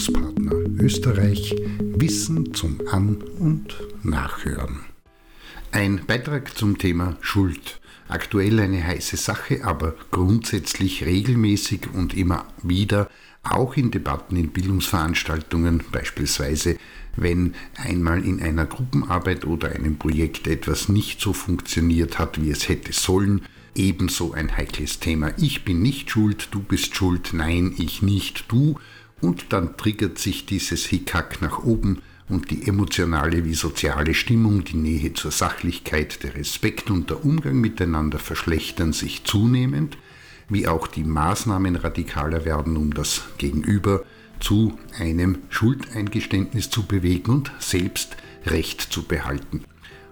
Bildungspartner Österreich Wissen zum An- und Nachhören. Ein Beitrag zum Thema Schuld. Aktuell eine heiße Sache, aber grundsätzlich regelmäßig und immer wieder auch in Debatten in Bildungsveranstaltungen, beispielsweise wenn einmal in einer Gruppenarbeit oder einem Projekt etwas nicht so funktioniert hat, wie es hätte sollen, ebenso ein heikles Thema. Ich bin nicht schuld, du bist schuld, nein, ich nicht, du. Und dann triggert sich dieses Hickhack nach oben und die emotionale wie soziale Stimmung, die Nähe zur Sachlichkeit, der Respekt und der Umgang miteinander verschlechtern sich zunehmend, wie auch die Maßnahmen radikaler werden, um das Gegenüber zu einem Schuldeingeständnis zu bewegen und selbst Recht zu behalten.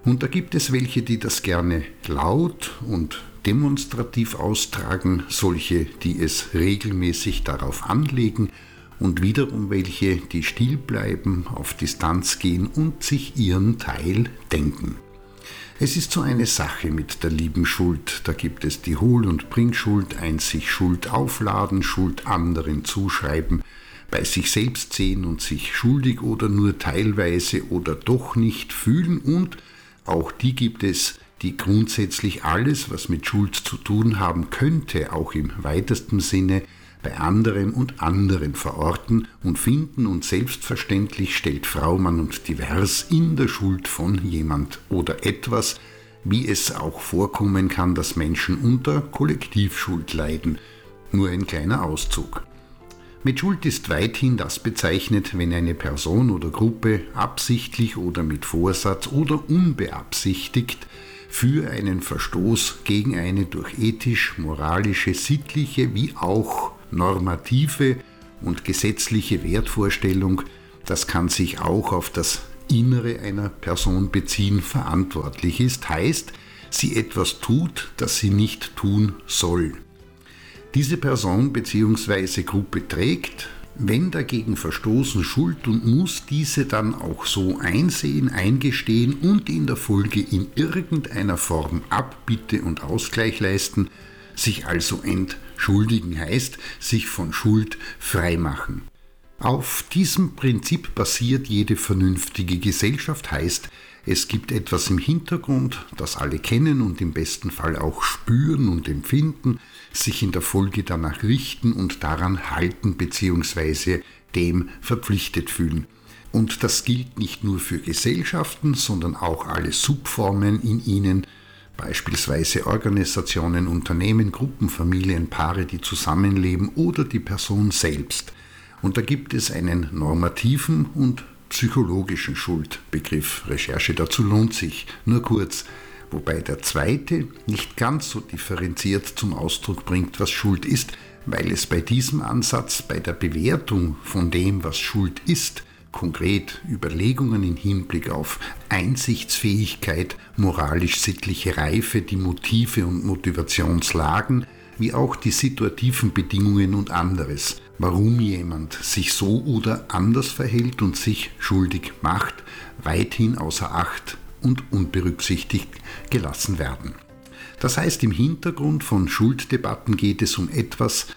Und da gibt es welche, die das gerne laut und demonstrativ austragen, solche, die es regelmäßig darauf anlegen und wiederum welche, die still bleiben, auf Distanz gehen und sich ihren Teil denken. Es ist so eine Sache mit der lieben Schuld. Da gibt es die Hol- und Bringschuld, ein sich Schuld aufladen, Schuld anderen zuschreiben, bei sich selbst sehen und sich schuldig oder nur teilweise oder doch nicht fühlen und auch die gibt es, die grundsätzlich alles, was mit Schuld zu tun haben könnte, auch im weitesten Sinne, bei anderen und anderen verorten und finden und selbstverständlich stellt Frau, Mann und Divers in der Schuld von jemand oder etwas, wie es auch vorkommen kann, dass Menschen unter Kollektivschuld leiden. Nur ein kleiner Auszug. Mit Schuld ist weithin das bezeichnet, wenn eine Person oder Gruppe absichtlich oder mit Vorsatz oder unbeabsichtigt für einen Verstoß gegen eine durch ethisch, moralische, sittliche wie auch normative und gesetzliche Wertvorstellung, das kann sich auch auf das Innere einer Person beziehen, verantwortlich ist, heißt, sie etwas tut, das sie nicht tun soll. Diese Person bzw. Gruppe trägt, wenn dagegen verstoßen, Schuld und muss diese dann auch so einsehen, eingestehen und in der Folge in irgendeiner Form Abbitte und Ausgleich leisten, sich also entschuldigen heißt, sich von Schuld freimachen. Auf diesem Prinzip basiert jede vernünftige Gesellschaft, heißt, es gibt etwas im Hintergrund, das alle kennen und im besten Fall auch spüren und empfinden, sich in der Folge danach richten und daran halten bzw. dem verpflichtet fühlen. Und das gilt nicht nur für Gesellschaften, sondern auch alle Subformen in ihnen, beispielsweise Organisationen, Unternehmen, Gruppen, Familien, Paare, die zusammenleben oder die Person selbst. Und da gibt es einen normativen und psychologischen Schuldbegriff. Recherche dazu lohnt sich. Nur kurz, wobei der zweite nicht ganz so differenziert zum Ausdruck bringt, was Schuld ist, weil es bei diesem Ansatz, bei der Bewertung von dem, was Schuld ist, konkret Überlegungen im Hinblick auf Einsichtsfähigkeit, moralisch-sittliche Reife, die Motive und Motivationslagen, wie auch die situativen Bedingungen und anderes, warum jemand sich so oder anders verhält und sich schuldig macht, weithin außer Acht und unberücksichtigt gelassen werden. Das heißt, im Hintergrund von Schulddebatten geht es um etwas,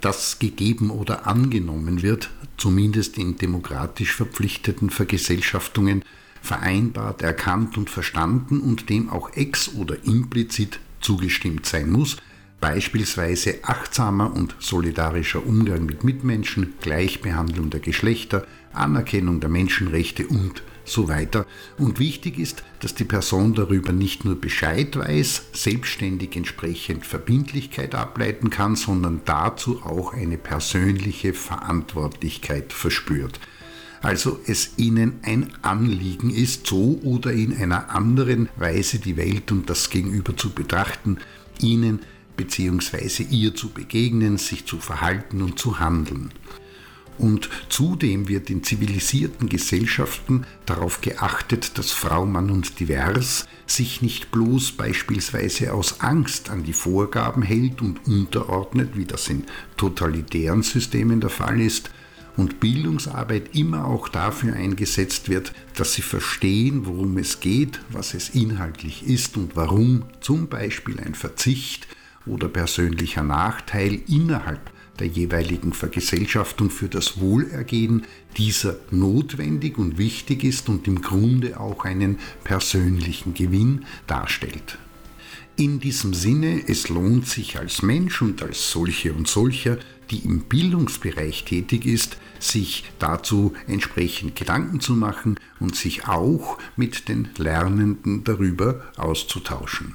das gegeben oder angenommen wird, zumindest in demokratisch verpflichteten Vergesellschaftungen, vereinbart, erkannt und verstanden und dem auch ex oder implizit zugestimmt sein muss, beispielsweise achtsamer und solidarischer Umgang mit Mitmenschen, Gleichbehandlung der Geschlechter, Anerkennung der Menschenrechte und so weiter. Und wichtig ist, dass die Person darüber nicht nur Bescheid weiß, selbstständig entsprechend Verbindlichkeit ableiten kann, sondern dazu auch eine persönliche Verantwortlichkeit verspürt. Also es ihnen ein Anliegen ist, so oder in einer anderen Weise die Welt und das Gegenüber zu betrachten, ihnen bzw. ihr zu begegnen, sich zu verhalten und zu handeln. Und zudem wird in zivilisierten Gesellschaften darauf geachtet, dass Frau, Mann und Divers sich nicht bloß beispielsweise aus Angst an die Vorgaben hält und unterordnet, wie das in totalitären Systemen der Fall ist, und Bildungsarbeit immer auch dafür eingesetzt wird, dass sie verstehen, worum es geht, was es inhaltlich ist und warum zum Beispiel ein Verzicht oder persönlicher Nachteil innerhalb der jeweiligen Vergesellschaftung für das Wohlergehen dieser notwendig und wichtig ist und im Grunde auch einen persönlichen Gewinn darstellt. In diesem Sinne, es lohnt sich als Mensch und als solche und solcher, die im Bildungsbereich tätig ist, sich dazu entsprechend Gedanken zu machen und sich auch mit den Lernenden darüber auszutauschen.